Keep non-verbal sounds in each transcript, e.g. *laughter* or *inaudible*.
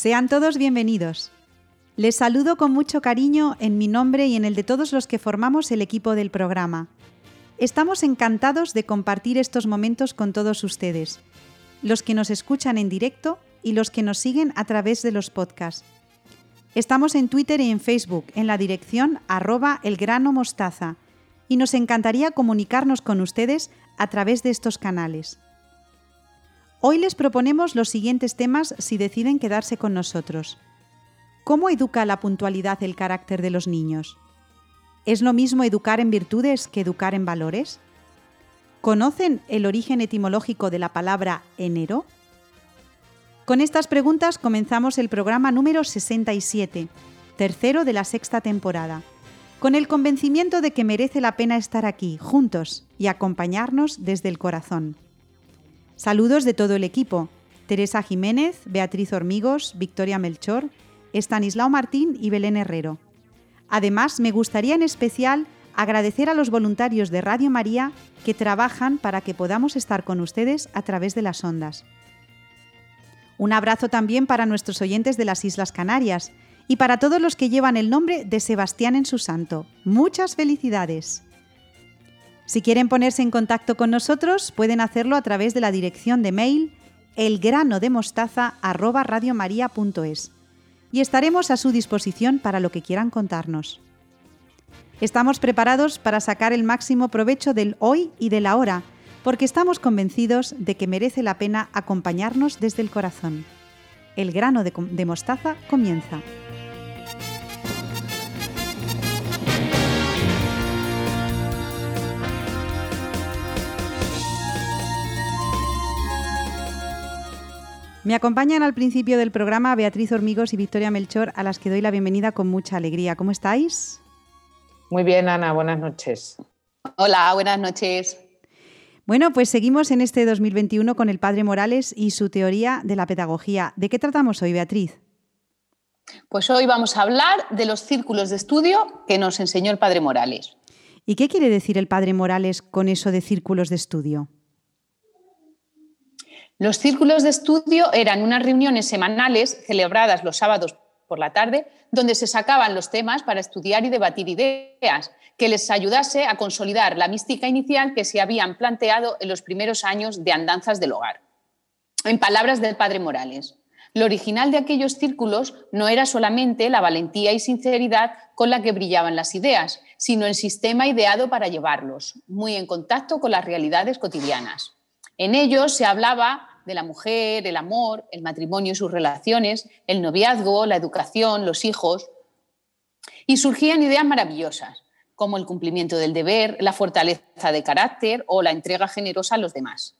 Sean todos bienvenidos. Les saludo con mucho cariño en mi nombre y en el de todos los que formamos el equipo del programa. Estamos encantados de compartir estos momentos con todos ustedes, los que nos escuchan en directo y los que nos siguen a través de los podcasts. Estamos en Twitter y en Facebook en la dirección arroba elgranomostaza y nos encantaría comunicarnos con ustedes a través de estos canales. Hoy les proponemos los siguientes temas si deciden quedarse con nosotros. ¿Cómo educa la puntualidad el carácter de los niños? ¿Es lo mismo educar en virtudes que educar en valores? ¿Conocen el origen etimológico de la palabra enero? Con estas preguntas comenzamos el programa número 67, tercero de la sexta temporada, con el convencimiento de que merece la pena estar aquí, juntos, y acompañarnos desde el corazón. Saludos de todo el equipo. Teresa Jiménez, Beatriz Hormigos, Victoria Melchor, Estanislao Martín y Belén Herrero. Además, me gustaría en especial agradecer a los voluntarios de Radio María que trabajan para que podamos estar con ustedes a través de las ondas. Un abrazo también para nuestros oyentes de las Islas Canarias y para todos los que llevan el nombre de Sebastián en su santo. Muchas felicidades. Si quieren ponerse en contacto con nosotros, pueden hacerlo a través de la dirección de mail elgranodemostaza@radiomaria.es y estaremos a su disposición para lo que quieran contarnos. Estamos preparados para sacar el máximo provecho del hoy y del ahora, porque estamos convencidos de que merece la pena acompañarnos desde el corazón. El grano de, de mostaza comienza. Me acompañan al principio del programa Beatriz Hormigos y Victoria Melchor, a las que doy la bienvenida con mucha alegría. ¿Cómo estáis? Muy bien, Ana, buenas noches. Hola, buenas noches. Bueno, pues seguimos en este 2021 con el Padre Morales y su teoría de la pedagogía. ¿De qué tratamos hoy, Beatriz? Pues hoy vamos a hablar de los círculos de estudio que nos enseñó el Padre Morales. ¿Y qué quiere decir el Padre Morales con eso de círculos de estudio? Los círculos de estudio eran unas reuniones semanales celebradas los sábados por la tarde, donde se sacaban los temas para estudiar y debatir ideas que les ayudase a consolidar la mística inicial que se habían planteado en los primeros años de andanzas del hogar. En palabras del padre Morales, lo original de aquellos círculos no era solamente la valentía y sinceridad con la que brillaban las ideas, sino el sistema ideado para llevarlos, muy en contacto con las realidades cotidianas. En ellos se hablaba de la mujer, el amor, el matrimonio y sus relaciones, el noviazgo, la educación, los hijos. Y surgían ideas maravillosas, como el cumplimiento del deber, la fortaleza de carácter o la entrega generosa a los demás.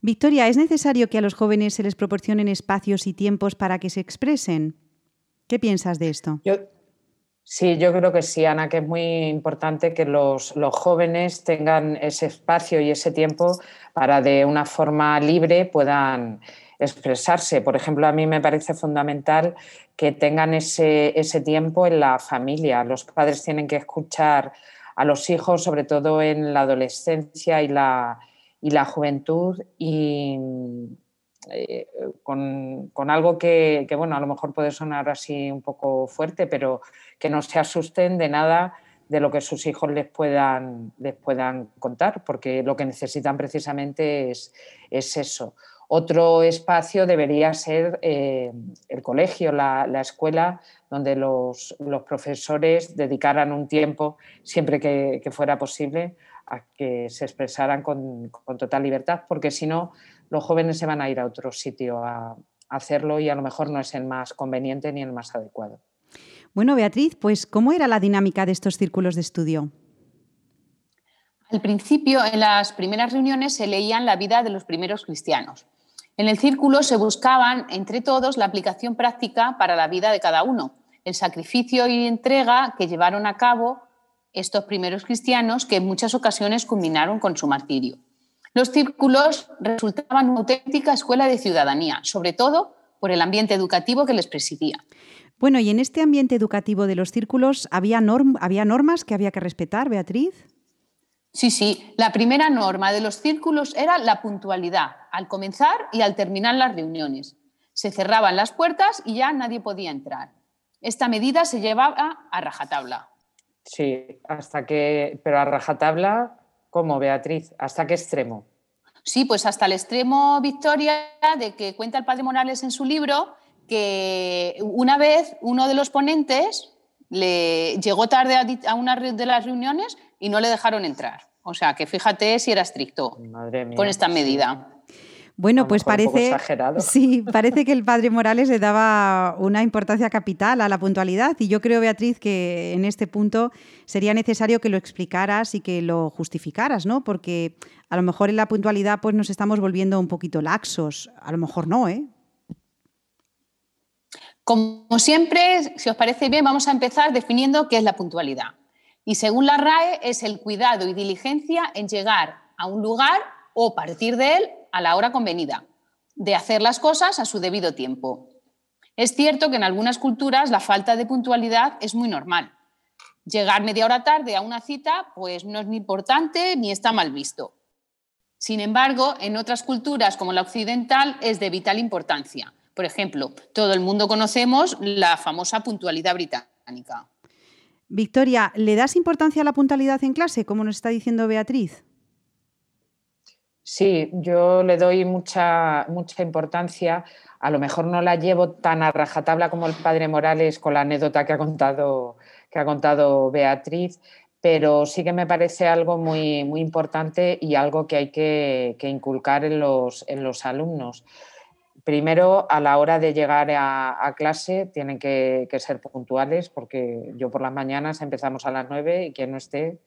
Victoria, ¿es necesario que a los jóvenes se les proporcionen espacios y tiempos para que se expresen? ¿Qué piensas de esto? Sí, yo creo que sí, Ana, que es muy importante que los, jóvenes tengan ese espacio y ese tiempo para de una forma libre puedan expresarse. Por ejemplo, a mí me parece fundamental que tengan ese, ese tiempo en la familia. Los padres tienen que escuchar a los hijos, sobre todo en la adolescencia y la, y la juventud, y, eh, con, algo que, bueno, a lo mejor puede sonar así un poco fuerte, pero que no se asusten de nada de lo que sus hijos les puedan, les puedan contar, porque lo que necesitan precisamente es, es eso. Otro espacio debería ser eh, el colegio, la, escuela, donde los, profesores dedicaran un tiempo, siempre que, fuera posible, a que se expresaran con, con total libertad, porque si no, los jóvenes se van a ir a otro sitio a, hacerlo y a lo mejor no es el más conveniente ni el más adecuado. Bueno, Beatriz, pues ¿cómo era la dinámica de estos círculos de estudio? Al principio, en las primeras reuniones se leían la vida de los primeros cristianos. En el círculo se buscaban entre todos la aplicación práctica para la vida de cada uno, el sacrificio y entrega que llevaron a cabo estos primeros cristianos que en muchas ocasiones culminaron con su martirio. Los círculos resultaban una auténtica escuela de ciudadanía, sobre todo por el ambiente educativo que les presidía. Bueno, y en este ambiente educativo de los círculos, ¿había, ¿había normas que había que respetar, Beatriz? Sí, sí. La primera norma de los círculos era la puntualidad, al comenzar y al terminar las reuniones. Se cerraban las puertas y ya nadie podía entrar. Esta medida se llevaba a rajatabla. Sí, hasta que, pero a rajatabla, ¿cómo, Beatriz? ¿Hasta qué extremo? Sí, pues hasta el extremo, Victoria, de que cuenta el padre Morales en su libro que una vez uno de los ponentes le llegó tarde a una de las reuniones y no le dejaron entrar. O sea, que fíjate si era estricto con esta medida. Bueno, pues parece, *laughs* sí, parece que el padre Morales le daba una importancia capital a la puntualidad y yo creo, Beatriz, que en este punto sería necesario que lo explicaras y que lo justificaras, ¿no? Porque a lo mejor en la puntualidad pues nos estamos volviendo un poquito laxos, a lo mejor no, ¿eh? Como siempre, si os parece bien, vamos a empezar definiendo qué es la puntualidad. Y según la RAE, es el cuidado y diligencia en llegar a un lugar o partir de él a la hora convenida, de hacer las cosas a su debido tiempo. Es cierto que en algunas culturas la falta de puntualidad es muy normal. Llegar media hora tarde a una cita pues no es ni importante ni está mal visto. Sin embargo, en otras culturas como la occidental es de vital importancia. Por ejemplo, todo el mundo conocemos la famosa puntualidad británica. Victoria, ¿le das importancia a la puntualidad en clase, como nos está diciendo Beatriz? Sí, yo le doy mucha, mucha importancia. A lo mejor no la llevo tan a rajatabla como el padre Morales con la anécdota que ha contado, que ha contado Beatriz, pero sí que me parece algo muy, muy importante y algo que hay que, inculcar en los, en los, alumnos. Primero, a la hora de llegar a, clase, tienen que, que, ser puntuales, porque yo por las mañanas empezamos a las nueve y quien no esté,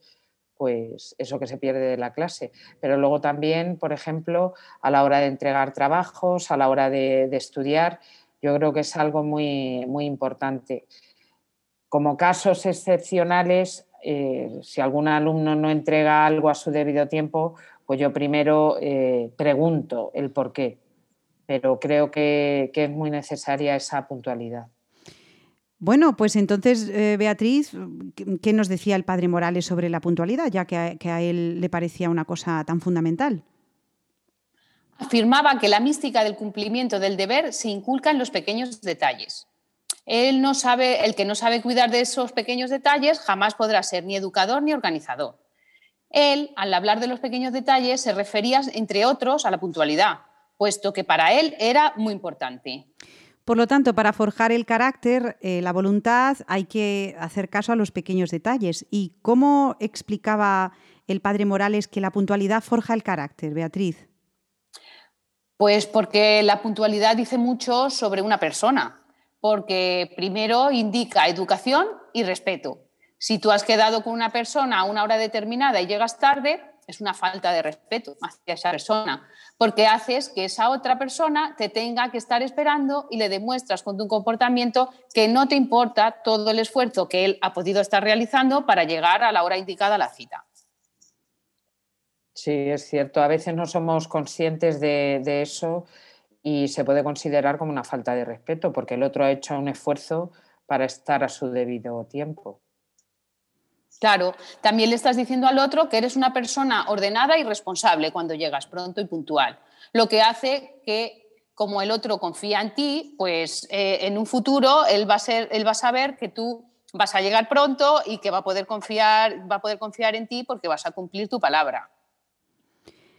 pues eso que se pierde de la clase. Pero luego también, por ejemplo, a la hora de entregar trabajos, a la hora de, estudiar, yo creo que es algo muy, muy importante. Como casos excepcionales, eh, si algún alumno no entrega algo a su debido tiempo, pues yo primero eh, pregunto el por qué, pero creo que es muy necesaria esa puntualidad. Bueno, pues entonces, eh, Beatriz, ¿qué nos decía el padre Morales sobre la puntualidad, ya que a, él le parecía una cosa tan fundamental? Afirmaba que la mística del cumplimiento del deber se inculca en los pequeños detalles. Él no sabe, el que no sabe cuidar de esos pequeños detalles jamás podrá ser ni educador ni organizador. Él, al hablar de los pequeños detalles, se refería, entre otros, a la puntualidad, puesto que para él era muy importante. Por lo tanto, para forjar el carácter, eh, la voluntad, hay que hacer caso a los pequeños detalles. ¿Y cómo explicaba el padre Morales que la puntualidad forja el carácter, Beatriz? Pues porque la puntualidad dice mucho sobre una persona, porque primero indica educación y respeto. Si tú has quedado con una persona a una hora determinada y llegas tarde, es una falta de respeto hacia esa persona, porque haces que esa otra persona te tenga que estar esperando y le demuestras con tu comportamiento que no te importa todo el esfuerzo que él ha podido estar realizando para llegar a la hora indicada a la cita. Sí, es cierto. A veces no somos conscientes de, de eso y se puede considerar como una falta de respeto porque el otro ha hecho un esfuerzo para estar a su debido tiempo. Claro, también le estás diciendo al otro que eres una persona ordenada y responsable cuando llegas pronto y puntual, lo que hace que como el otro confía en ti, pues eh, en un futuro él va, a ser, él va a saber que tú vas a llegar pronto y que va a poder confiar, va a poder confiar en ti porque vas a cumplir tu palabra.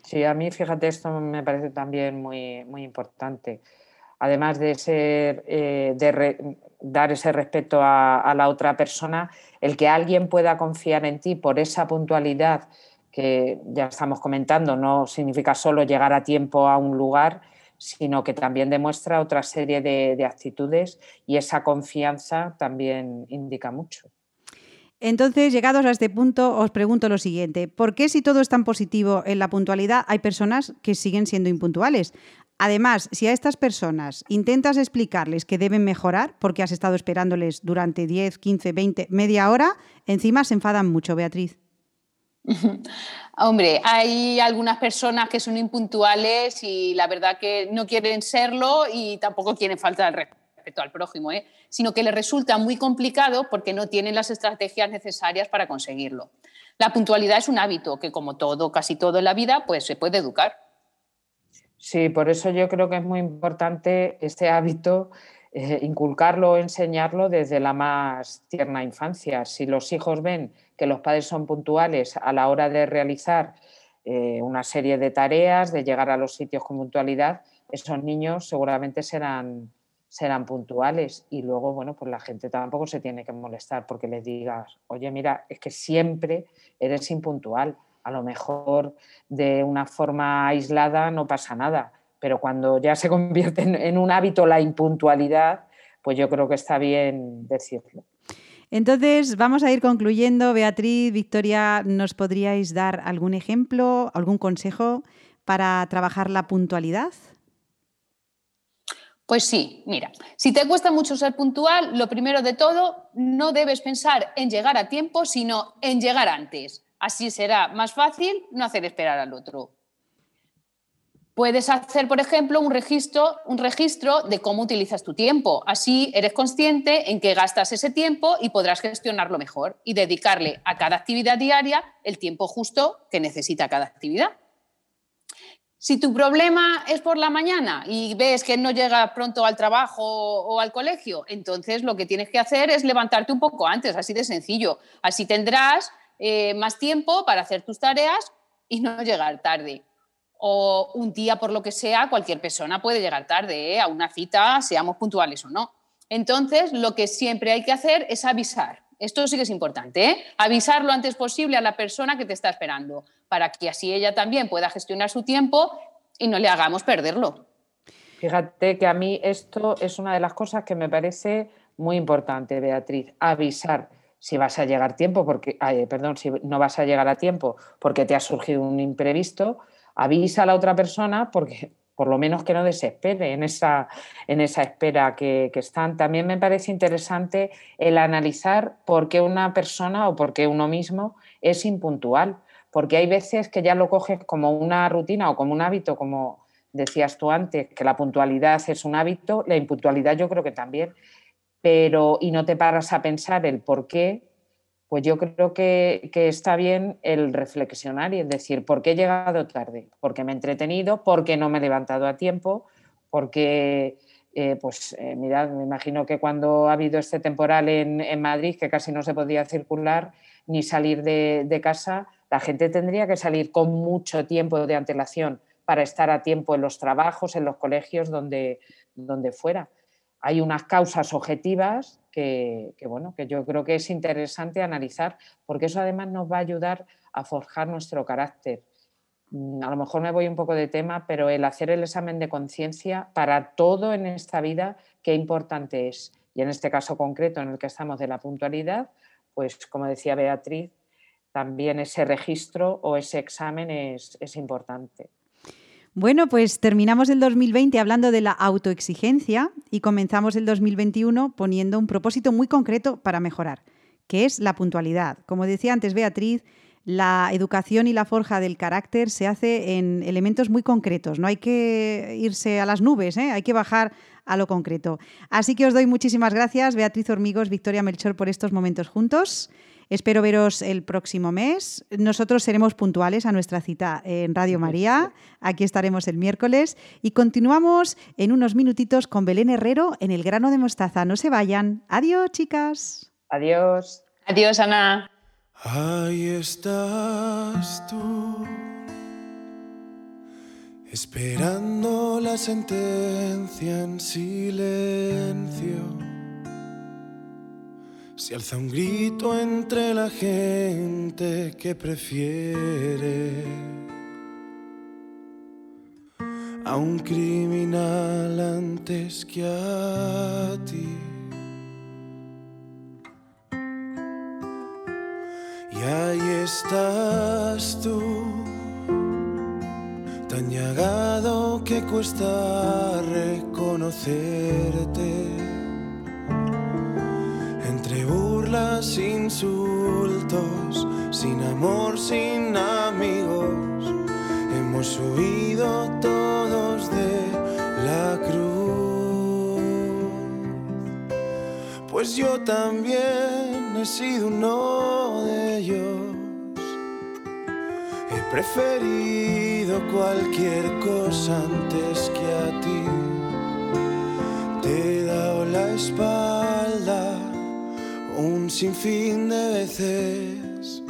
Sí, a mí, fíjate, esto me parece también muy, muy importante. Además de eh, dar ese respeto a, la otra persona, el que alguien pueda confiar en ti por esa puntualidad que ya estamos comentando, no significa solo llegar a tiempo a un lugar, sino que también demuestra otra serie de actitudes y esa confianza también indica mucho. Entonces, llegados a este punto, os pregunto lo siguiente. ¿Por qué si todo es tan positivo en la puntualidad hay personas que siguen siendo impuntuales? Además, si a estas personas intentas explicarles que deben mejorar porque has estado esperándoles durante 10, 15, 20, media hora, encima se enfadan mucho, Beatriz. *laughs* Hombre, hay algunas personas que son impuntuales y la verdad que no quieren serlo y tampoco quieren faltar al respeto al prójimo, ¿eh? sino que les resulta muy complicado porque no tienen las estrategias necesarias para conseguirlo. La puntualidad es un hábito que, como todo, casi todo en la vida, pues se puede educar. Sí, por eso yo creo que es muy importante este hábito, eh, inculcarlo o enseñarlo desde la más tierna infancia. Si los hijos ven que los padres son puntuales a la hora de realizar eh, una serie de tareas, de llegar a los sitios con puntualidad, esos niños seguramente serán, serán puntuales y luego, bueno, pues la gente tampoco se tiene que molestar porque les digas, oye, mira, es que siempre eres impuntual. A lo mejor de una forma aislada no pasa nada, pero cuando ya se convierte en un hábito la impuntualidad, pues yo creo que está bien decirlo. Entonces, vamos a ir concluyendo. Beatriz, Victoria, ¿nos podríais dar algún ejemplo, algún consejo para trabajar la puntualidad? Pues sí, mira, si te cuesta mucho ser puntual, lo primero de todo, no debes pensar en llegar a tiempo, sino en llegar antes. Así será más fácil no hacer esperar al otro. Puedes hacer, por ejemplo, un registro, un registro de cómo utilizas tu tiempo. Así eres consciente en qué gastas ese tiempo y podrás gestionarlo mejor y dedicarle a cada actividad diaria el tiempo justo que necesita cada actividad. Si tu problema es por la mañana y ves que no llega pronto al trabajo o al colegio, entonces lo que tienes que hacer es levantarte un poco antes, así de sencillo. Así tendrás eh, más tiempo para hacer tus tareas y no llegar tarde o un día por lo que sea, cualquier persona puede llegar tarde ¿eh? a una cita, seamos puntuales o no. Entonces, lo que siempre hay que hacer es avisar. Esto sí que es importante, ¿eh? avisar lo antes posible a la persona que te está esperando, para que así ella también pueda gestionar su tiempo y no le hagamos perderlo. Fíjate que a mí esto es una de las cosas que me parece muy importante, Beatriz, avisar si vas a llegar tiempo porque perdón, si no vas a llegar a tiempo porque te ha surgido un imprevisto, avisa a la otra persona porque por lo menos que no desespere en esa, en esa espera que, están. También me parece interesante el analizar por qué una persona o por qué uno mismo es impuntual, porque hay veces que ya lo coges como una rutina o como un hábito, como decías tú antes, que la puntualidad es un hábito, la impuntualidad yo creo que también, pero y no te paras a pensar el por qué pues yo creo que, está bien el reflexionar y el decir, ¿por qué he llegado tarde? Porque me he entretenido, porque no me he levantado a tiempo, porque, eh, pues eh, mirad, me imagino que cuando ha habido este temporal en, Madrid, que casi no se podía circular ni salir de, casa, la gente tendría que salir con mucho tiempo de antelación para estar a tiempo en los trabajos, en los colegios, donde, donde fuera. Hay unas causas objetivas que, bueno, que yo creo que es interesante analizar, porque eso además nos va a ayudar a forjar nuestro carácter. Mm, a lo mejor me voy un poco de tema, pero el hacer el examen de conciencia para todo en esta vida, qué importante es. Y en este caso concreto en el que estamos de la puntualidad, pues como decía Beatriz, también ese registro o ese examen es, es importante. Bueno, pues terminamos el 2020 hablando de la autoexigencia y comenzamos el 2021 poniendo un propósito muy concreto para mejorar, que es la puntualidad. Como decía antes Beatriz, la educación y la forja del carácter se hace en elementos muy concretos. No hay que irse a las nubes, ¿eh? hay que bajar a lo concreto. Así que os doy muchísimas gracias, Beatriz Hormigos, Victoria Melchor, por estos momentos juntos. Espero veros el próximo mes. Nosotros seremos puntuales a nuestra cita en Radio María. Aquí estaremos el miércoles y continuamos en unos minutitos con Belén Herrero en el grano de mostaza. No se vayan. Adiós, chicas. Adiós. Adiós, Ana. Ahí estás tú, esperando la sentencia en silencio se alza un grito entre la gente que prefiere a un criminal antes que a ti. Y ahí estás tú, tan llagado que cuesta reconocerte burlas, insultos, sin amor, sin amigos, hemos huido todos de la cruz. Pues yo también he sido uno de ellos. He preferido cualquier cosa antes que a ti. Te he dado la espalda un sinfín de veces.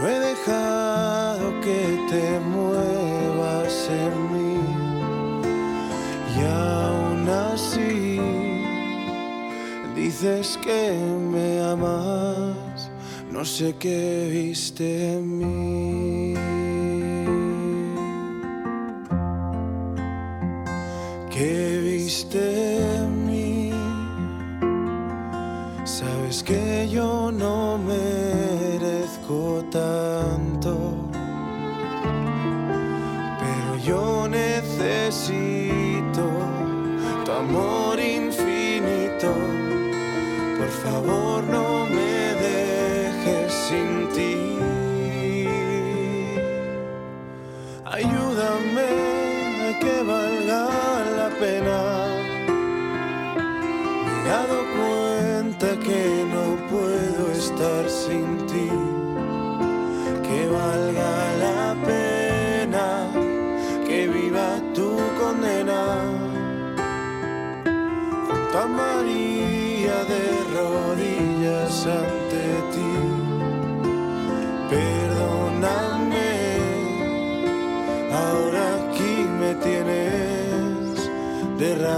No he dejado que te muevas en mí. Y aún así dices que me amas. No sé qué viste en mí. Amor infinito. Por favor,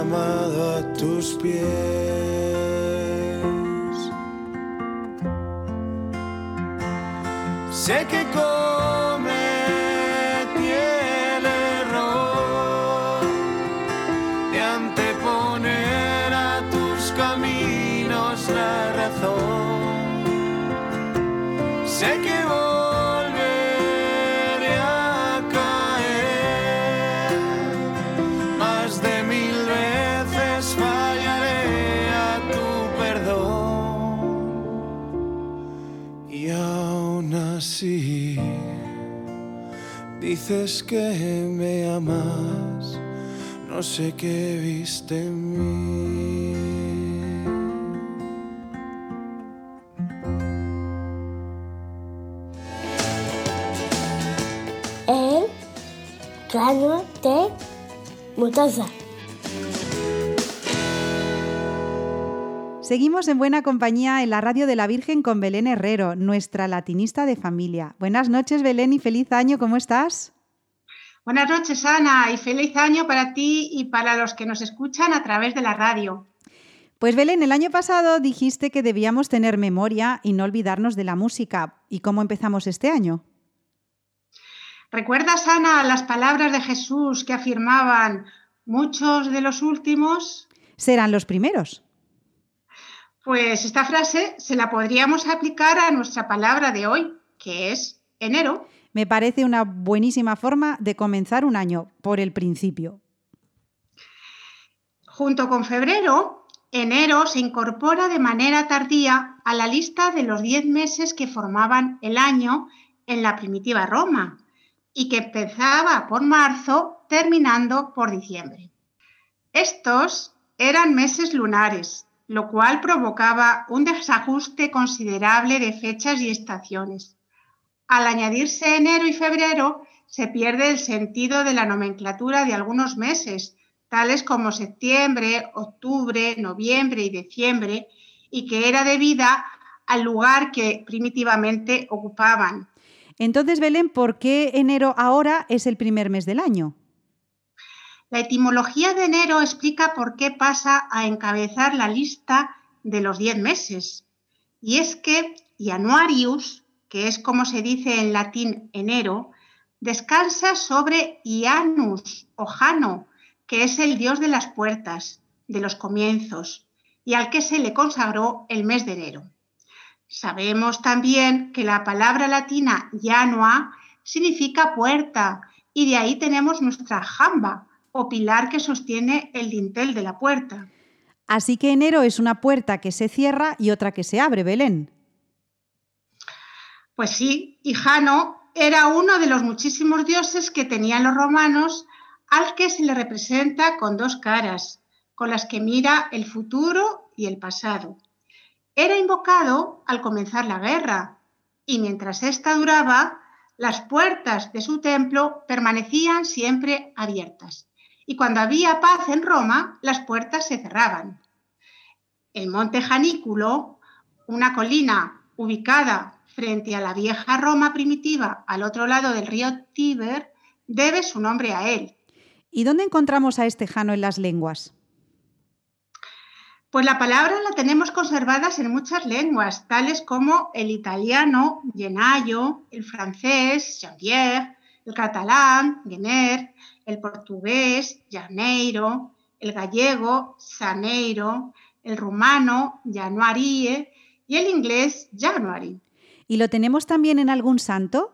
a tus pies. Sé que cometí el error de anteponer a tus caminos la razón. Sé que dices que me amas, no sé qué viste en mí. el plano de mudanza. Seguimos en buena compañía en la radio de la Virgen con Belén Herrero, nuestra latinista de familia. Buenas noches, Belén, y feliz año, ¿cómo estás? Buenas noches, Ana, y feliz año para ti y para los que nos escuchan a través de la radio. Pues Belén, el año pasado dijiste que debíamos tener memoria y no olvidarnos de la música. ¿Y cómo empezamos este año? ¿Recuerdas, Ana, las palabras de Jesús que afirmaban muchos de los últimos? Serán los primeros. Pues esta frase se la podríamos aplicar a nuestra palabra de hoy, que es enero. Me parece una buenísima forma de comenzar un año, por el principio. Junto con febrero, enero se incorpora de manera tardía a la lista de los 10 meses que formaban el año en la primitiva Roma y que empezaba por marzo terminando por diciembre. Estos eran meses lunares, lo cual provocaba un desajuste considerable de fechas y estaciones. Al añadirse enero y febrero, se pierde el sentido de la nomenclatura de algunos meses, tales como septiembre, octubre, noviembre y diciembre, y que era debida al lugar que primitivamente ocupaban. Entonces, Belén, ¿por qué enero ahora es el primer mes del año? La etimología de enero explica por qué pasa a encabezar la lista de los 10 meses. Y es que Januarius, que es como se dice en latín enero, descansa sobre Ianus o Jano, que es el dios de las puertas, de los comienzos, y al que se le consagró el mes de enero. Sabemos también que la palabra latina Janua significa puerta, y de ahí tenemos nuestra jamba, o pilar que sostiene el dintel de la puerta. Así que enero es una puerta que se cierra y otra que se abre, Belén. Pues sí, y era uno de los muchísimos dioses que tenían los romanos al que se le representa con dos caras, con las que mira el futuro y el pasado. Era invocado al comenzar la guerra y mientras ésta duraba, las puertas de su templo permanecían siempre abiertas y cuando había paz en Roma, las puertas se cerraban. El monte Janículo, una colina ubicada frente a la vieja Roma primitiva al otro lado del río Tíber, debe su nombre a él. ¿Y dónde encontramos a este Jano en las lenguas? Pues la palabra la tenemos conservadas en muchas lenguas, tales como el italiano, genayo, el francés, janvier, el catalán, gener, el portugués, janeiro, el gallego, saneiro, el rumano, januarie, y el inglés, january. ¿Y lo tenemos también en algún santo?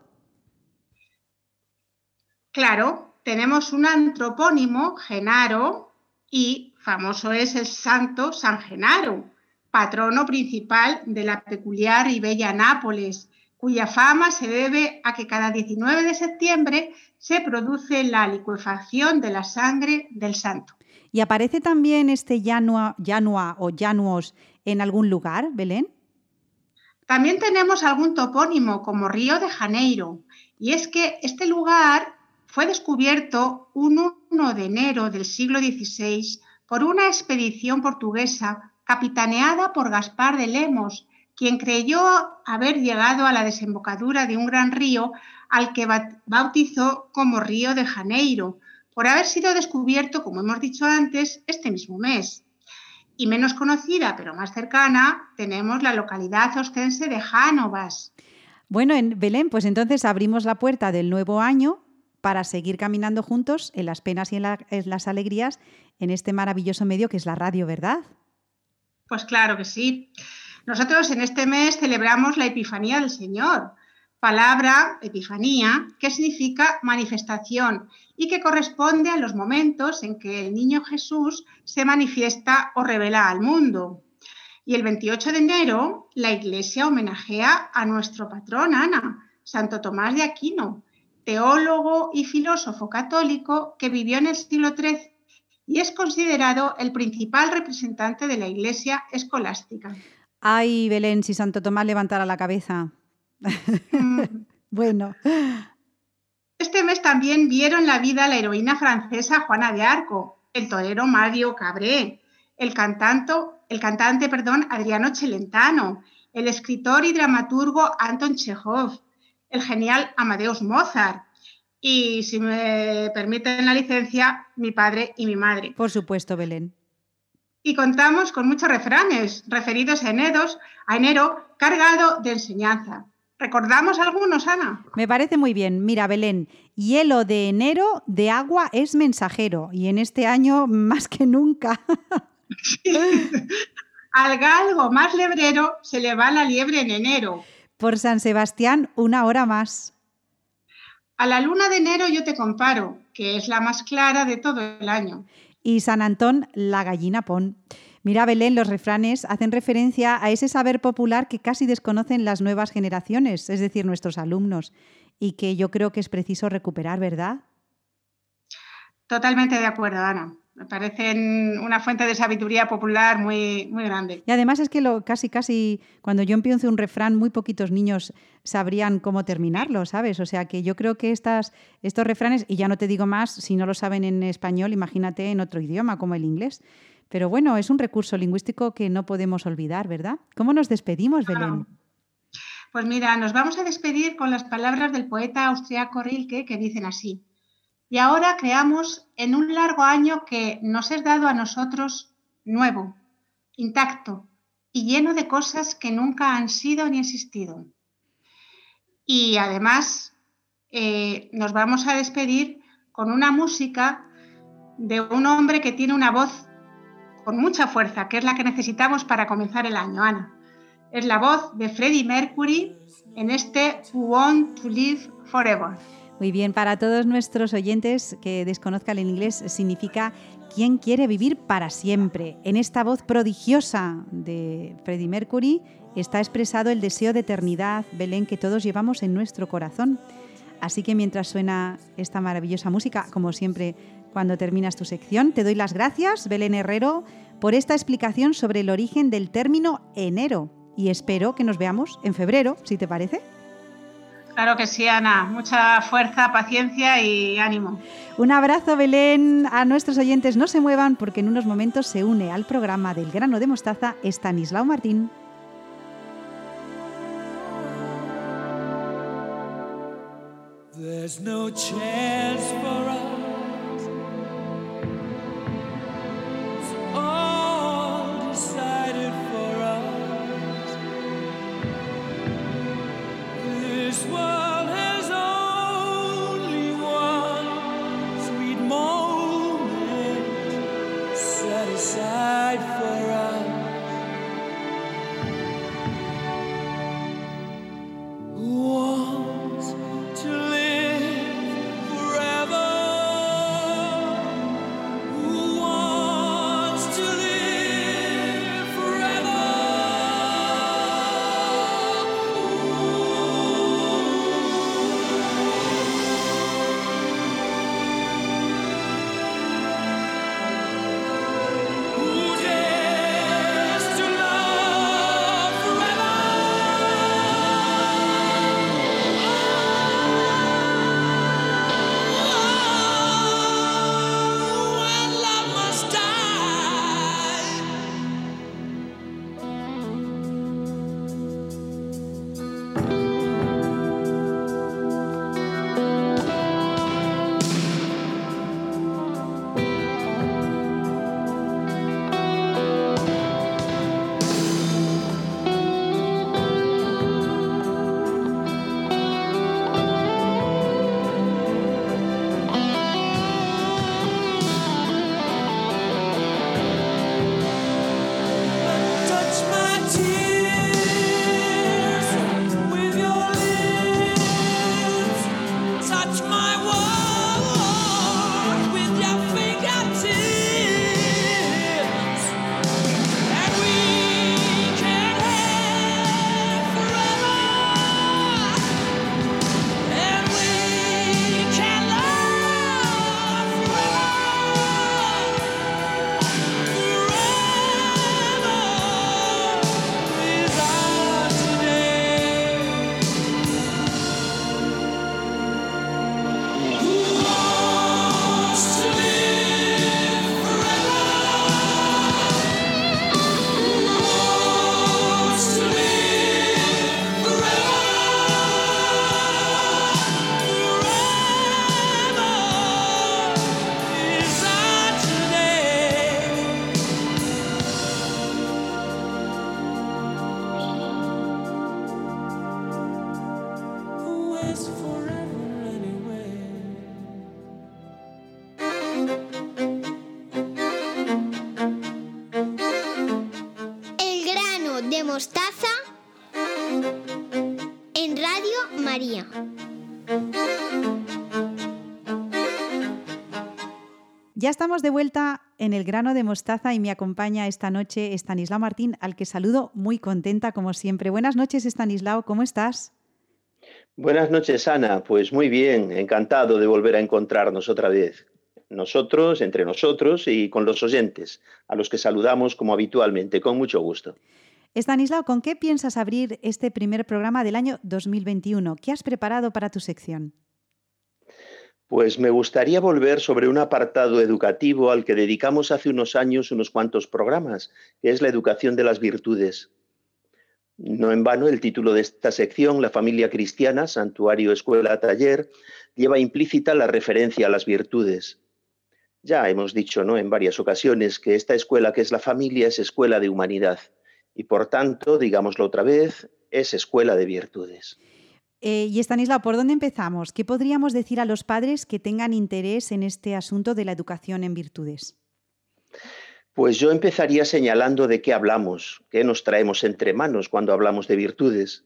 Claro, tenemos un antropónimo, Genaro, y famoso es el santo San Genaro, patrono principal de la peculiar y bella Nápoles, cuya fama se debe a que cada 19 de septiembre se produce la licuefacción de la sangre del santo. ¿Y aparece también este Yanua, o Januos en algún lugar, Belén? También tenemos algún topónimo como Río de Janeiro, y es que este lugar fue descubierto un 1 de enero del siglo XVI por una expedición portuguesa capitaneada por Gaspar de Lemos, quien creyó haber llegado a la desembocadura de un gran río al que bautizó como Río de Janeiro, por haber sido descubierto, como hemos dicho antes, este mismo mes. Y menos conocida, pero más cercana, tenemos la localidad ostense de Jánovas. Bueno, en Belén, pues entonces abrimos la puerta del nuevo año para seguir caminando juntos en las penas y en, las alegrías en este maravilloso medio que es la radio, ¿verdad? Pues claro que sí. Nosotros en este mes celebramos la Epifanía del Señor, palabra, epifanía, que significa manifestación y que corresponde a los momentos en que el niño Jesús se manifiesta o revela al mundo. Y el 28 de enero la Iglesia homenajea a nuestro patrón Ana, Santo Tomás de Aquino, teólogo y filósofo católico que vivió en el siglo XIII y es considerado el principal representante de la Iglesia escolástica. Ay, Belén, si Santo Tomás levantara la cabeza. *laughs* Bueno. Este mes también vieron la vida la heroína francesa Juana de Arco, el torero Mario Cabré, el, el cantante perdón, Adriano Celentano, el escritor y dramaturgo Anton Chekhov, el genial Amadeus Mozart. Y si me permiten la licencia, mi padre y mi madre. Por supuesto, Belén. Y contamos con muchos refranes referidos a, a enero cargado de enseñanza. ¿Recordamos algunos, Ana? Me parece muy bien. Mira, Belén, hielo de enero de agua es mensajero y en este año más que nunca. *laughs* Al galgo más lebrero se le va la liebre en enero. Por San Sebastián, una hora más. A la luna de enero yo te comparo, que es la más clara de todo el año. Y San Antón, la gallina pon. Mira, Belén, los refranes hacen referencia a ese saber popular que casi desconocen las nuevas generaciones, es decir, nuestros alumnos, y que yo creo que es preciso recuperar, ¿verdad? Totalmente de acuerdo, Ana me parecen una fuente de sabiduría popular muy, muy grande. Y además es que lo, casi, casi, cuando yo empiezo un refrán, muy poquitos niños sabrían cómo terminarlo, ¿sabes? O sea que yo creo que estas, estos refranes, y ya no te digo más, si no lo saben en español, imagínate en otro idioma como el inglés. Pero bueno, es un recurso lingüístico que no podemos olvidar, ¿verdad? ¿Cómo nos despedimos, Belén? Pues mira, nos vamos a despedir con las palabras del poeta austriaco Rilke que dicen así. Y ahora creamos en un largo año que nos es dado a nosotros nuevo, intacto y lleno de cosas que nunca han sido ni existido. Y además eh, nos vamos a despedir con una música de un hombre que tiene una voz con mucha fuerza, que es la que necesitamos para comenzar el año, Ana. Es la voz de Freddie Mercury en este Who Want to Live Forever. Muy bien, para todos nuestros oyentes que desconozcan el inglés, significa ¿Quién quiere vivir para siempre? En esta voz prodigiosa de Freddie Mercury está expresado el deseo de eternidad, Belén, que todos llevamos en nuestro corazón. Así que mientras suena esta maravillosa música, como siempre cuando terminas tu sección, te doy las gracias, Belén Herrero, por esta explicación sobre el origen del término enero. Y espero que nos veamos en febrero, si te parece. Claro que sí, Ana. Mucha fuerza, paciencia y ánimo. Un abrazo, Belén. A nuestros oyentes no se muevan porque en unos momentos se une al programa del grano de mostaza Estanislao Martín. There's no chance Ya estamos de vuelta en el grano de mostaza y me acompaña esta noche Estanislao Martín, al que saludo muy contenta como siempre. Buenas noches, Estanislao, ¿cómo estás? Buenas noches, Ana. Pues muy bien, encantado de volver a encontrarnos otra vez. Nosotros, entre nosotros y con los oyentes, a los que saludamos como habitualmente, con mucho gusto. Estanislao, ¿con qué piensas abrir este primer programa del año 2021? ¿Qué has preparado para tu sección? Pues me gustaría volver sobre un apartado educativo al que dedicamos hace unos años unos cuantos programas, que es la educación de las virtudes. No en vano el título de esta sección, La familia cristiana, santuario, escuela, taller, lleva implícita la referencia a las virtudes. Ya hemos dicho ¿no? en varias ocasiones que esta escuela que es la familia es escuela de humanidad y por tanto, digámoslo otra vez, es escuela de virtudes. Eh, y Estanislao, ¿por dónde empezamos? ¿Qué podríamos decir a los padres que tengan interés en este asunto de la educación en virtudes? Pues yo empezaría señalando de qué hablamos, qué nos traemos entre manos cuando hablamos de virtudes.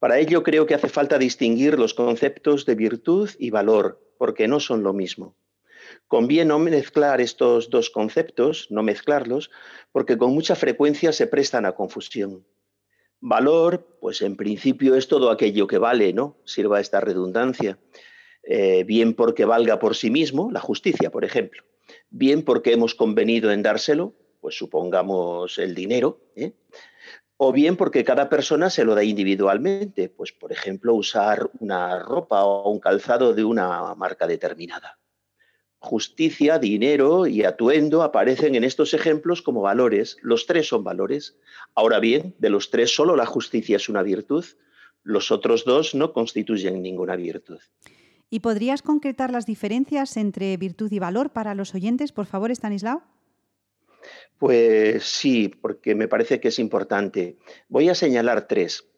Para ello creo que hace falta distinguir los conceptos de virtud y valor, porque no son lo mismo. Conviene no mezclar estos dos conceptos, no mezclarlos, porque con mucha frecuencia se prestan a confusión. Valor, pues en principio es todo aquello que vale, ¿no? Sirva esta redundancia. Eh, bien porque valga por sí mismo, la justicia, por ejemplo. Bien porque hemos convenido en dárselo, pues supongamos el dinero. ¿eh? O bien porque cada persona se lo da individualmente, pues por ejemplo usar una ropa o un calzado de una marca determinada. Justicia, dinero y atuendo aparecen en estos ejemplos como valores. Los tres son valores. Ahora bien, de los tres solo la justicia es una virtud. Los otros dos no constituyen ninguna virtud. ¿Y podrías concretar las diferencias entre virtud y valor para los oyentes, por favor, Estanislao? Pues sí, porque me parece que es importante. Voy a señalar tres.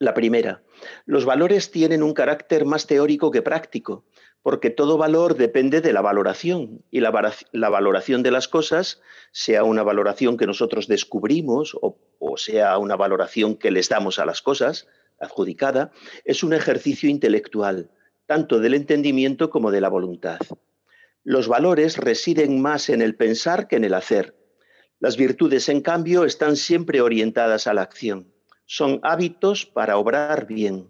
La primera, los valores tienen un carácter más teórico que práctico, porque todo valor depende de la valoración y la, valoración de las cosas, sea una valoración que nosotros descubrimos o sea una valoración que les damos a las cosas, adjudicada, es un ejercicio intelectual, tanto del entendimiento como de la voluntad. Los valores residen más en el pensar que en el hacer. Las virtudes, en cambio, están siempre orientadas a la acción. Son hábitos para obrar bien.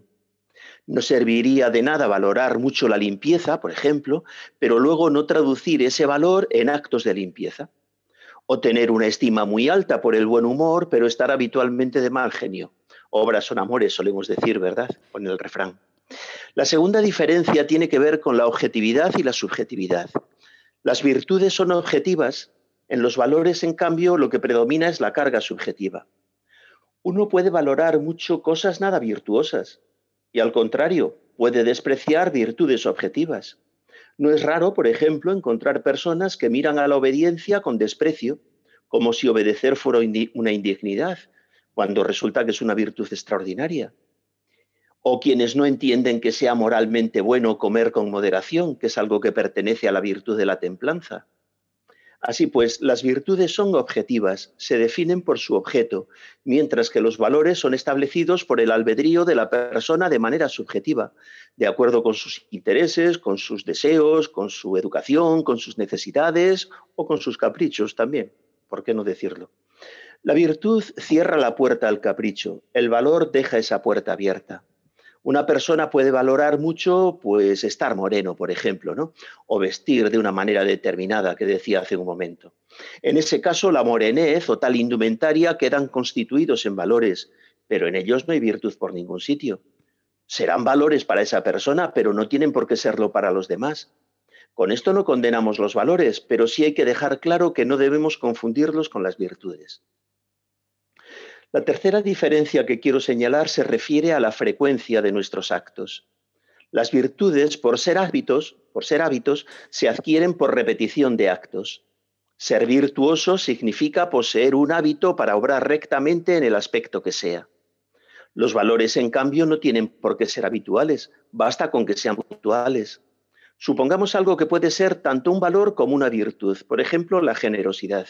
No serviría de nada valorar mucho la limpieza, por ejemplo, pero luego no traducir ese valor en actos de limpieza. O tener una estima muy alta por el buen humor, pero estar habitualmente de mal genio. Obras son amores, solemos decir, ¿verdad? Con el refrán. La segunda diferencia tiene que ver con la objetividad y la subjetividad. Las virtudes son objetivas, en los valores, en cambio, lo que predomina es la carga subjetiva. Uno puede valorar mucho cosas nada virtuosas y al contrario, puede despreciar virtudes objetivas. No es raro, por ejemplo, encontrar personas que miran a la obediencia con desprecio, como si obedecer fuera una indignidad, cuando resulta que es una virtud extraordinaria. O quienes no entienden que sea moralmente bueno comer con moderación, que es algo que pertenece a la virtud de la templanza. Así pues, las virtudes son objetivas, se definen por su objeto, mientras que los valores son establecidos por el albedrío de la persona de manera subjetiva, de acuerdo con sus intereses, con sus deseos, con su educación, con sus necesidades o con sus caprichos también. ¿Por qué no decirlo? La virtud cierra la puerta al capricho, el valor deja esa puerta abierta. Una persona puede valorar mucho, pues, estar moreno, por ejemplo, ¿no? O vestir de una manera determinada, que decía hace un momento. En ese caso, la morenez o tal indumentaria quedan constituidos en valores, pero en ellos no hay virtud por ningún sitio. Serán valores para esa persona, pero no tienen por qué serlo para los demás. Con esto no condenamos los valores, pero sí hay que dejar claro que no debemos confundirlos con las virtudes. La tercera diferencia que quiero señalar se refiere a la frecuencia de nuestros actos. Las virtudes, por ser hábitos, por ser hábitos, se adquieren por repetición de actos. Ser virtuoso significa poseer un hábito para obrar rectamente en el aspecto que sea. Los valores, en cambio, no tienen por qué ser habituales, basta con que sean puntuales. Supongamos algo que puede ser tanto un valor como una virtud, por ejemplo, la generosidad.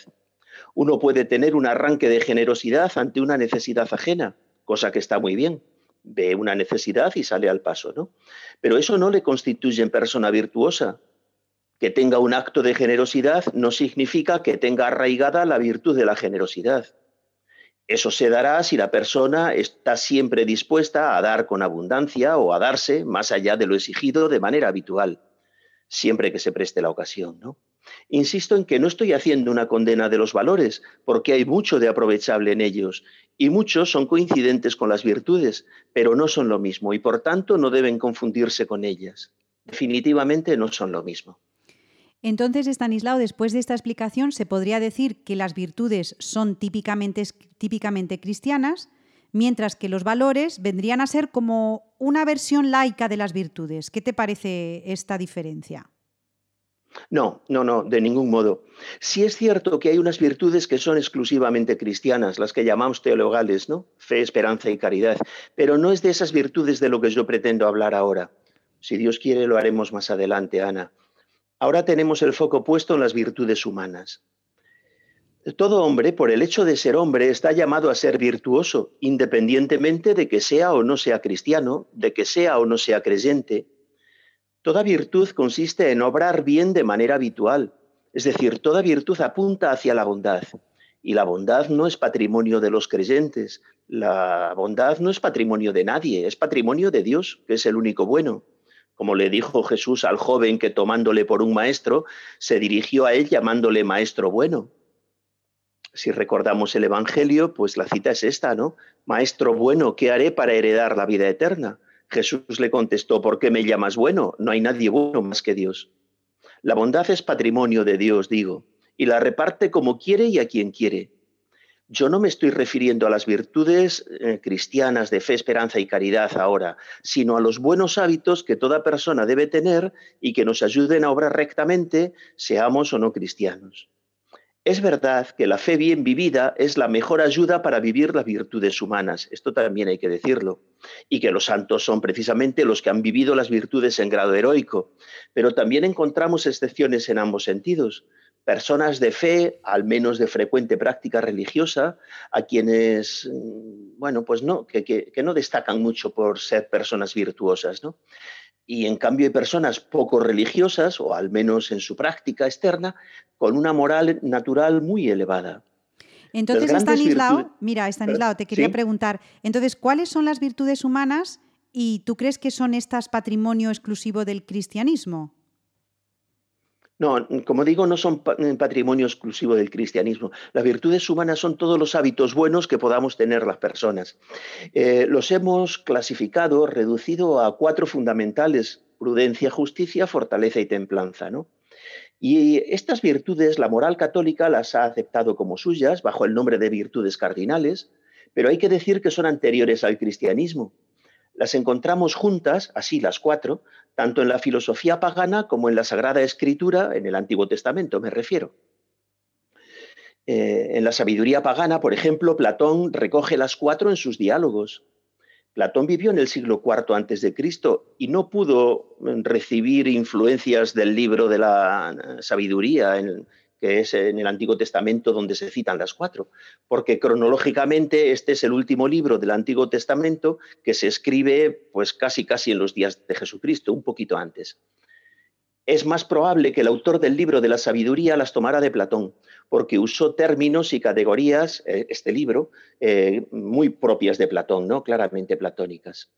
Uno puede tener un arranque de generosidad ante una necesidad ajena, cosa que está muy bien. Ve una necesidad y sale al paso, ¿no? Pero eso no le constituye en persona virtuosa. Que tenga un acto de generosidad no significa que tenga arraigada la virtud de la generosidad. Eso se dará si la persona está siempre dispuesta a dar con abundancia o a darse más allá de lo exigido de manera habitual, siempre que se preste la ocasión, ¿no? Insisto en que no estoy haciendo una condena de los valores, porque hay mucho de aprovechable en ellos, y muchos son coincidentes con las virtudes, pero no son lo mismo, y por tanto no deben confundirse con ellas. Definitivamente no son lo mismo. Entonces, Estanislao, después de esta explicación, se podría decir que las virtudes son típicamente, típicamente cristianas, mientras que los valores vendrían a ser como una versión laica de las virtudes. ¿Qué te parece esta diferencia? No, no, no, de ningún modo. Sí es cierto que hay unas virtudes que son exclusivamente cristianas, las que llamamos teologales, ¿no? Fe, esperanza y caridad, pero no es de esas virtudes de lo que yo pretendo hablar ahora. Si Dios quiere, lo haremos más adelante, Ana. Ahora tenemos el foco puesto en las virtudes humanas. Todo hombre, por el hecho de ser hombre, está llamado a ser virtuoso, independientemente de que sea o no sea cristiano, de que sea o no sea creyente. Toda virtud consiste en obrar bien de manera habitual, es decir, toda virtud apunta hacia la bondad. Y la bondad no es patrimonio de los creyentes, la bondad no es patrimonio de nadie, es patrimonio de Dios, que es el único bueno. Como le dijo Jesús al joven que tomándole por un maestro, se dirigió a él llamándole maestro bueno. Si recordamos el Evangelio, pues la cita es esta, ¿no? Maestro bueno, ¿qué haré para heredar la vida eterna? Jesús le contestó, ¿por qué me llamas bueno? No hay nadie bueno más que Dios. La bondad es patrimonio de Dios, digo, y la reparte como quiere y a quien quiere. Yo no me estoy refiriendo a las virtudes eh, cristianas de fe, esperanza y caridad ahora, sino a los buenos hábitos que toda persona debe tener y que nos ayuden a obrar rectamente, seamos o no cristianos. Es verdad que la fe bien vivida es la mejor ayuda para vivir las virtudes humanas, esto también hay que decirlo, y que los santos son precisamente los que han vivido las virtudes en grado heroico, pero también encontramos excepciones en ambos sentidos personas de fe, al menos de frecuente práctica religiosa, a quienes, mm, bueno, pues no, que, que, que no destacan mucho por ser personas virtuosas, ¿no? Y en cambio hay personas poco religiosas, o al menos en su práctica externa, con una moral natural muy elevada. Entonces, Estanislao, virtudes- mira, Estanislao, te quería ¿Sí? preguntar, entonces, ¿cuáles son las virtudes humanas y tú crees que son estas patrimonio exclusivo del cristianismo? No, como digo, no son eh, patrimonio exclusivo del cristianismo. Las virtudes humanas son todos los hábitos buenos que podamos tener las personas. Eh, los hemos clasificado, reducido a cuatro fundamentales, prudencia, justicia, fortaleza y templanza. ¿no? Y estas virtudes, la moral católica las ha aceptado como suyas bajo el nombre de virtudes cardinales, pero hay que decir que son anteriores al cristianismo. Las encontramos juntas, así las cuatro, tanto en la filosofía pagana como en la Sagrada Escritura, en el Antiguo Testamento me refiero. Eh, en la sabiduría pagana, por ejemplo, Platón recoge las cuatro en sus diálogos. Platón vivió en el siglo IV antes de Cristo y no pudo recibir influencias del libro de la sabiduría, en- que es en el Antiguo Testamento donde se citan las cuatro, porque cronológicamente este es el último libro del Antiguo Testamento que se escribe pues casi casi en los días de Jesucristo, un poquito antes. Es más probable que el autor del libro de la sabiduría las tomara de Platón, porque usó términos y categorías, eh, este libro, eh, muy propias de Platón, ¿no? claramente platónicas.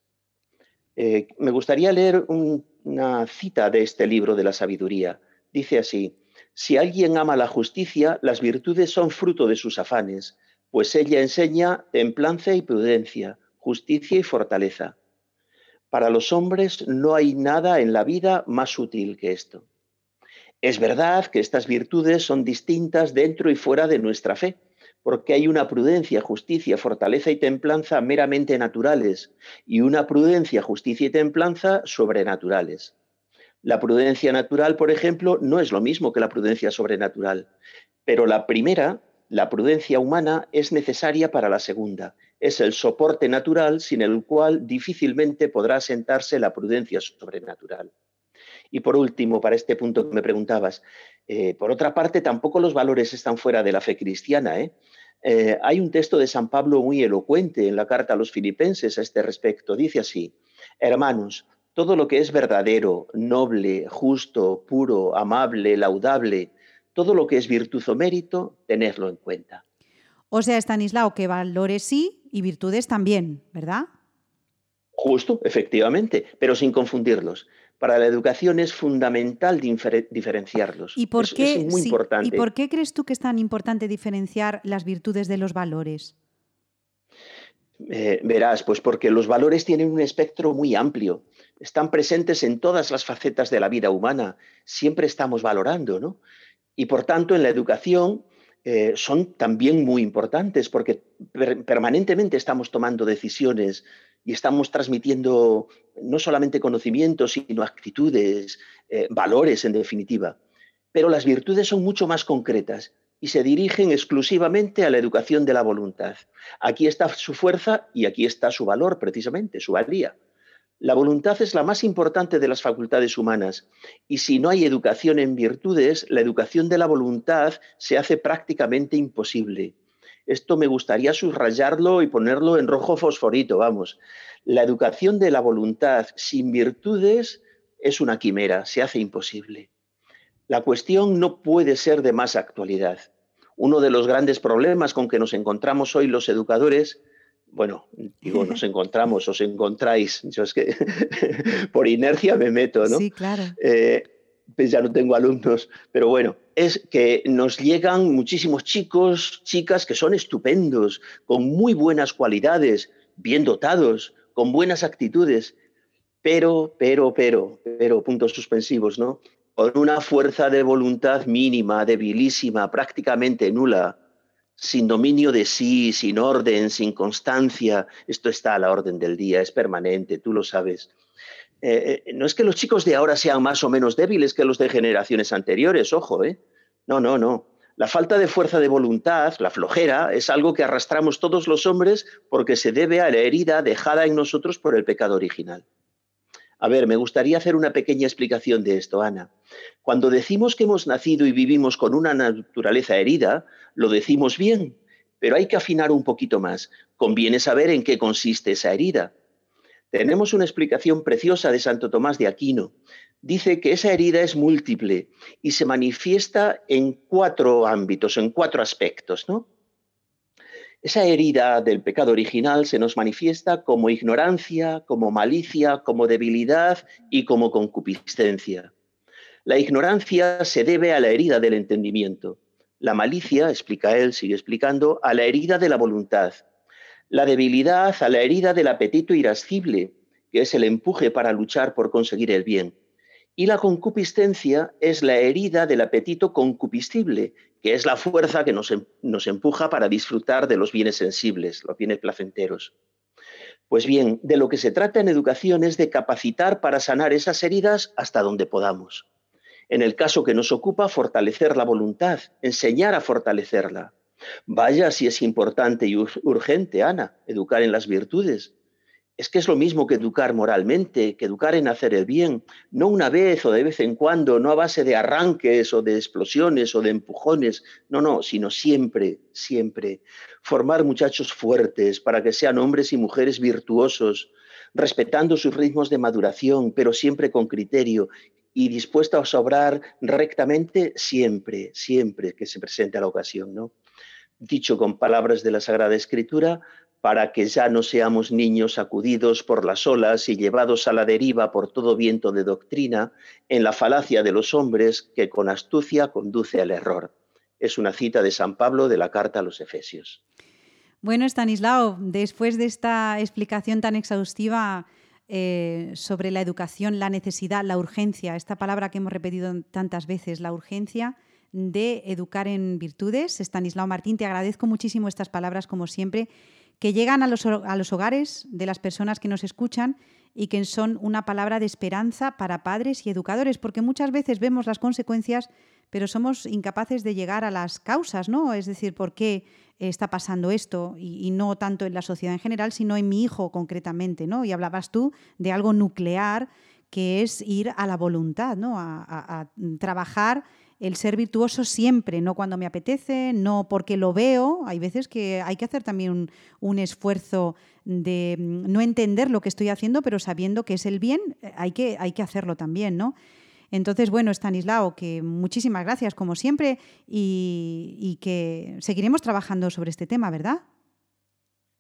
Eh, me gustaría leer un- una cita de este libro de la sabiduría. Dice así, si alguien ama la justicia, las virtudes son fruto de sus afanes, pues ella enseña templanza y prudencia, justicia y fortaleza. Para los hombres no hay nada en la vida más útil que esto. Es verdad que estas virtudes son distintas dentro y fuera de nuestra fe, porque hay una prudencia, justicia, fortaleza y templanza meramente naturales y una prudencia, justicia y templanza sobrenaturales. La prudencia natural, por ejemplo, no es lo mismo que la prudencia sobrenatural, pero la primera, la prudencia humana, es necesaria para la segunda. Es el soporte natural sin el cual difícilmente podrá sentarse la prudencia sobrenatural. Y por último, para este punto que me preguntabas, eh, por otra parte, tampoco los valores están fuera de la fe cristiana. ¿eh? Eh, hay un texto de San Pablo muy elocuente en la carta a los filipenses a este respecto. Dice así, hermanos, todo lo que es verdadero, noble, justo, puro, amable, laudable, todo lo que es virtud o mérito, tenedlo en cuenta. O sea, Estanislao, que valores sí y virtudes también, ¿verdad? Justo, efectivamente, pero sin confundirlos. Para la educación es fundamental difere- diferenciarlos. ¿Y por, Es- qué, es muy sí, importante. ¿Y por qué crees tú que es tan importante diferenciar las virtudes de los valores? Eh, verás, pues porque los valores tienen un espectro muy amplio, están presentes en todas las facetas de la vida humana, siempre estamos valorando, ¿no? Y por tanto, en la educación eh, son también muy importantes porque per- permanentemente estamos tomando decisiones y estamos transmitiendo no solamente conocimientos, sino actitudes, eh, valores en definitiva. Pero las virtudes son mucho más concretas y se dirigen exclusivamente a la educación de la voluntad. Aquí está su fuerza y aquí está su valor, precisamente, su valía. La voluntad es la más importante de las facultades humanas y si no hay educación en virtudes, la educación de la voluntad se hace prácticamente imposible. Esto me gustaría subrayarlo y ponerlo en rojo fosforito, vamos. La educación de la voluntad sin virtudes es una quimera, se hace imposible. La cuestión no puede ser de más actualidad. Uno de los grandes problemas con que nos encontramos hoy los educadores, bueno, digo, nos *laughs* encontramos, os encontráis, yo es que *laughs* por inercia me meto, ¿no? Sí, claro. Eh, pues ya no tengo alumnos, pero bueno, es que nos llegan muchísimos chicos, chicas que son estupendos, con muy buenas cualidades, bien dotados, con buenas actitudes, pero, pero, pero, pero, puntos suspensivos, ¿no? Con una fuerza de voluntad mínima, debilísima, prácticamente nula, sin dominio de sí, sin orden, sin constancia. Esto está a la orden del día, es permanente, tú lo sabes. Eh, eh, no es que los chicos de ahora sean más o menos débiles que los de generaciones anteriores, ojo, ¿eh? No, no, no. La falta de fuerza de voluntad, la flojera, es algo que arrastramos todos los hombres porque se debe a la herida dejada en nosotros por el pecado original. A ver, me gustaría hacer una pequeña explicación de esto, Ana. Cuando decimos que hemos nacido y vivimos con una naturaleza herida, lo decimos bien, pero hay que afinar un poquito más. Conviene saber en qué consiste esa herida. Tenemos una explicación preciosa de Santo Tomás de Aquino. Dice que esa herida es múltiple y se manifiesta en cuatro ámbitos, en cuatro aspectos, ¿no? Esa herida del pecado original se nos manifiesta como ignorancia, como malicia, como debilidad y como concupiscencia. La ignorancia se debe a la herida del entendimiento. La malicia, explica él, sigue explicando, a la herida de la voluntad. La debilidad a la herida del apetito irascible, que es el empuje para luchar por conseguir el bien. Y la concupiscencia es la herida del apetito concupiscible, que es la fuerza que nos, em, nos, empuja para disfrutar de los bienes sensibles, los bienes placenteros. Pues bien, de lo que se trata en educación es de capacitar para sanar esas heridas hasta donde podamos. En el caso que nos ocupa, fortalecer la voluntad, enseñar a fortalecerla. Vaya si es importante y urgente, Ana, educar en las virtudes, es que es lo mismo que educar moralmente, que educar en hacer el bien, no una vez o de vez en cuando, no a base de arranques o de explosiones o de empujones, no, no, sino siempre, siempre. Formar muchachos fuertes para que sean hombres y mujeres virtuosos, respetando sus ritmos de maduración, pero siempre con criterio y dispuestos a obrar rectamente siempre, siempre que se presente la ocasión, ¿no? Dicho con palabras de la Sagrada Escritura, para que ya no seamos niños sacudidos por las olas y llevados a la deriva por todo viento de doctrina, en la falacia de los hombres que con astucia conduce al error. Es una cita de San Pablo de la carta a los Efesios. Bueno, Stanislao, después de esta explicación tan exhaustiva eh, sobre la educación, la necesidad, la urgencia, esta palabra que hemos repetido tantas veces, la urgencia de educar en virtudes, Stanislao Martín, te agradezco muchísimo estas palabras como siempre que llegan a los, a los hogares de las personas que nos escuchan y que son una palabra de esperanza para padres y educadores, porque muchas veces vemos las consecuencias, pero somos incapaces de llegar a las causas, ¿no? Es decir, por qué está pasando esto y, no tanto en la sociedad en general, sino en mi hijo concretamente, ¿no? Y hablabas tú de algo nuclear que es ir a la voluntad, ¿no? a trabajar el ser virtuoso siempre, no cuando me apetece, no porque lo veo. Hay veces que hay que hacer también un, esfuerzo de mm, no entender lo que estoy haciendo, pero sabiendo que es el bien, eh, hay que, hay que hacerlo también, ¿no? Entonces, bueno, Stanislao, que muchísimas gracias como siempre y, y que seguiremos trabajando sobre este tema, ¿verdad?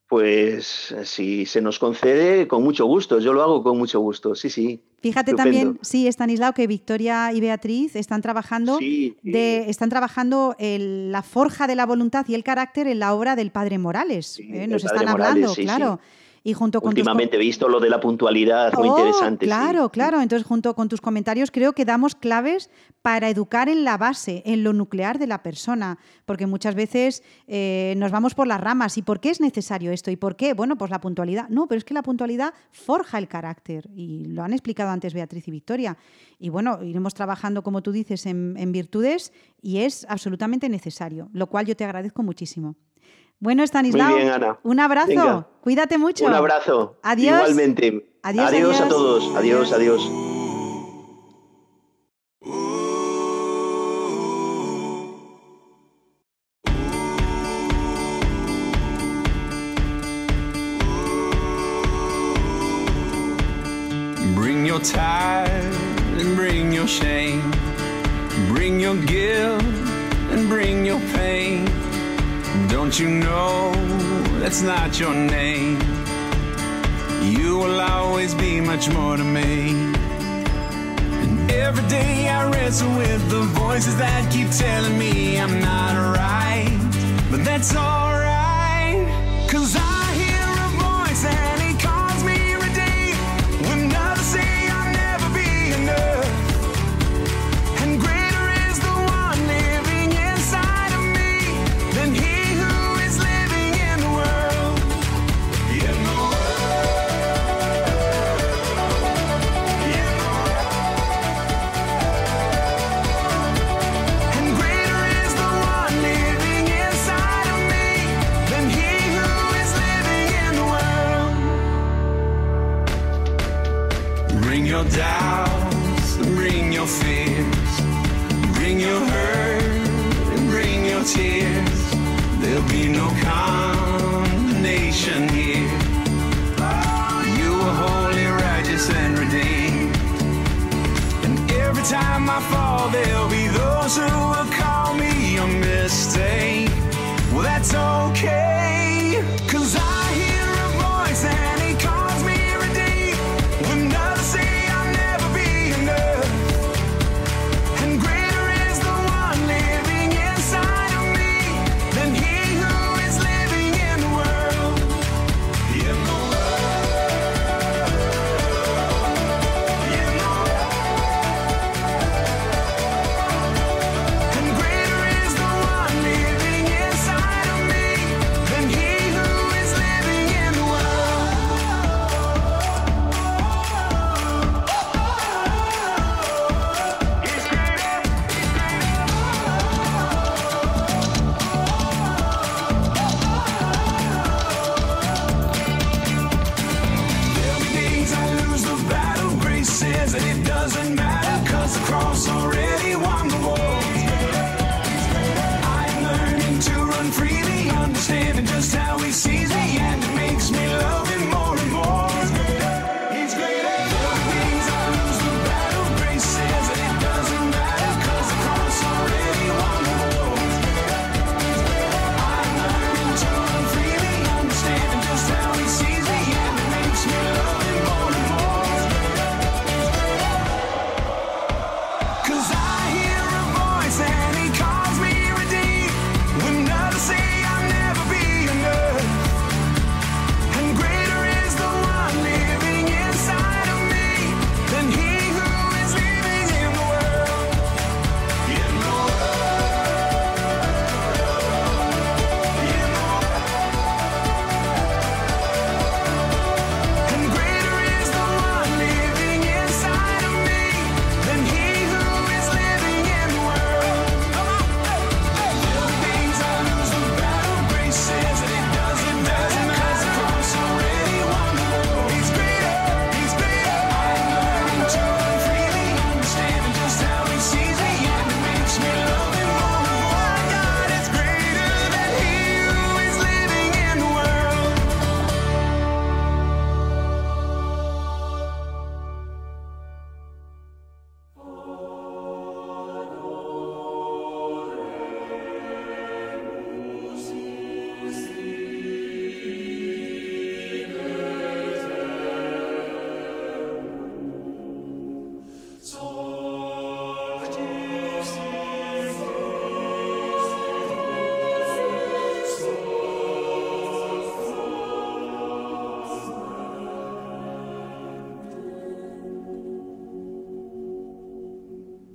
Pues si se nos concede, con mucho gusto. Yo lo hago con mucho gusto, sí, sí. Fíjate Estupendo. también, sí, Estanislao, que Victoria y Beatriz están trabajando, sí, sí. De, están trabajando el, la forja de la voluntad y el carácter en la obra del Padre Morales. Sí, ¿eh? Nos están Morales, hablando, claro. Y junto con Últimamente he visto lo de la puntualidad, muy oh, interesante. Claro, sí. claro. Entonces, junto con tus comentarios, creo que damos claves para educar en la base, en lo nuclear de la persona, porque muchas veces eh, nos vamos por las ramas. ¿Y por qué es necesario esto? ¿Y por qué? Bueno, pues la puntualidad. No, pero es que la puntualidad forja el carácter, y lo han explicado antes Beatriz y Victoria. Y bueno, iremos trabajando, como tú dices, en, en virtudes y es absolutamente necesario, lo cual yo te agradezco muchísimo. Bueno, Stanislao, Muy bien, Ana. un abrazo. Venga. Cuídate mucho. Un abrazo. Adiós. Igualmente. Adiós, adiós, adiós. a todos. Adiós, adiós. Bring your tithe and bring your shame. Bring your guilt You know that's not your name. You will always be much more to me. And every day I wrestle with the voices that keep telling me I'm not right. But that's alright.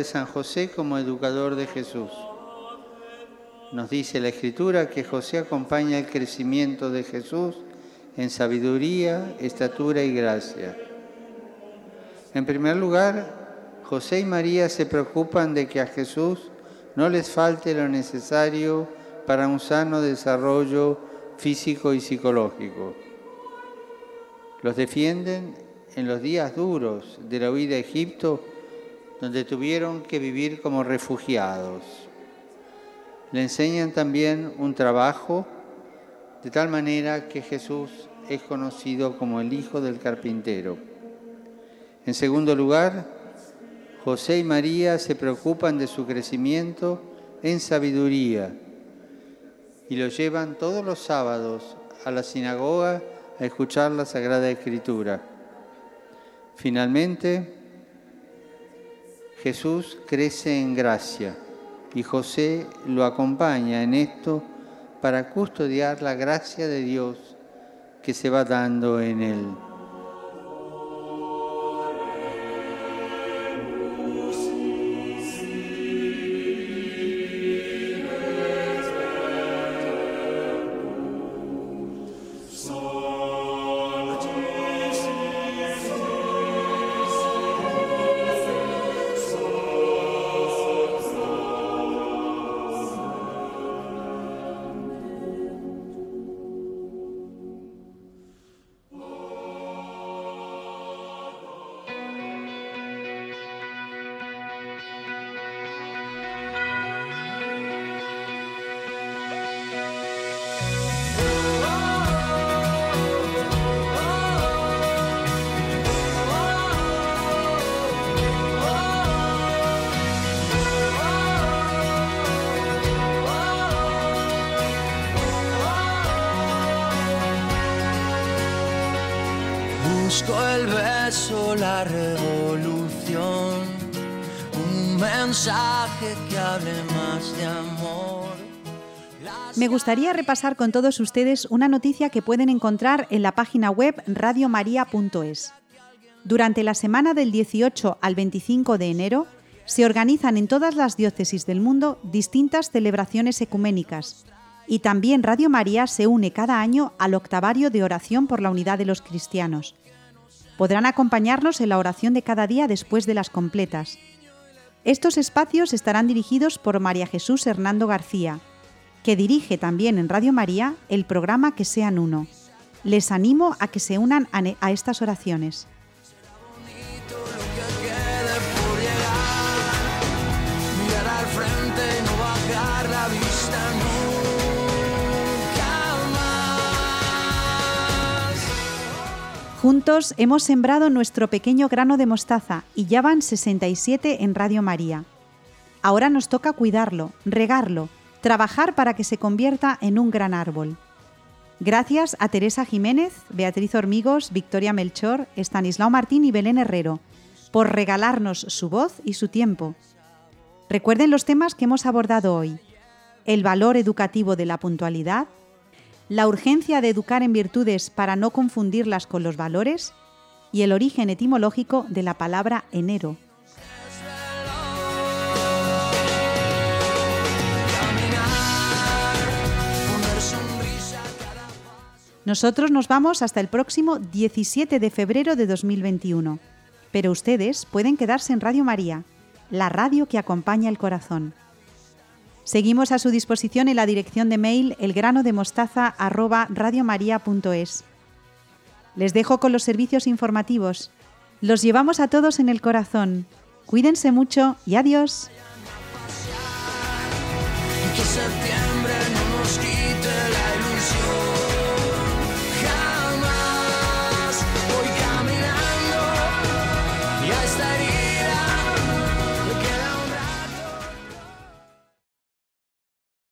de San José como educador de Jesús. Nos dice la Escritura que José acompaña el crecimiento de Jesús en sabiduría, estatura y gracia. En primer lugar, José y María se preocupan de que a Jesús no les falte lo necesario para un sano desarrollo físico y psicológico. Los defienden en los días duros de la huida a Egipto donde tuvieron que vivir como refugiados. Le enseñan también un trabajo, de tal manera que Jesús es conocido como el Hijo del Carpintero. En segundo lugar, José y María se preocupan de su crecimiento en sabiduría y lo llevan todos los sábados a la sinagoga a escuchar la Sagrada Escritura. Finalmente, Jesús crece en gracia y José lo acompaña en esto para custodiar la gracia de Dios que se va dando en él. Me gustaría repasar con todos ustedes una noticia que pueden encontrar en la página web radiomaria.es. Durante la semana del 18 al 25 de enero se organizan en todas las diócesis del mundo distintas celebraciones ecuménicas y también Radio María se une cada año al octavario de oración por la unidad de los cristianos. Podrán acompañarnos en la oración de cada día después de las completas. Estos espacios estarán dirigidos por María Jesús Hernando García, que dirige también en Radio María el programa Que sean uno. Les animo a que se unan a, a estas oraciones. Juntos hemos sembrado nuestro pequeño grano de mostaza y ya van 67 en Radio María. Ahora nos toca cuidarlo, regarlo, trabajar para que se convierta en un gran árbol. Gracias a Teresa Jiménez, Beatriz Hormigos, Victoria Melchor, Estanislao Martín y Belén Herrero por regalarnos su voz y su tiempo. Recuerden los temas que hemos abordado hoy. El valor educativo de la puntualidad, la urgencia de educar en virtudes para no confundirlas con los valores y el origen etimológico de la palabra enero. Nosotros nos vamos hasta el próximo 17 de febrero de 2021, pero ustedes pueden quedarse en Radio María, la radio que acompaña el corazón. Seguimos a su disposición en la dirección de mail elgranodemostaza@radiomaria.es. Les dejo con los servicios informativos. Los llevamos a todos en el corazón. Cuídense mucho y adiós.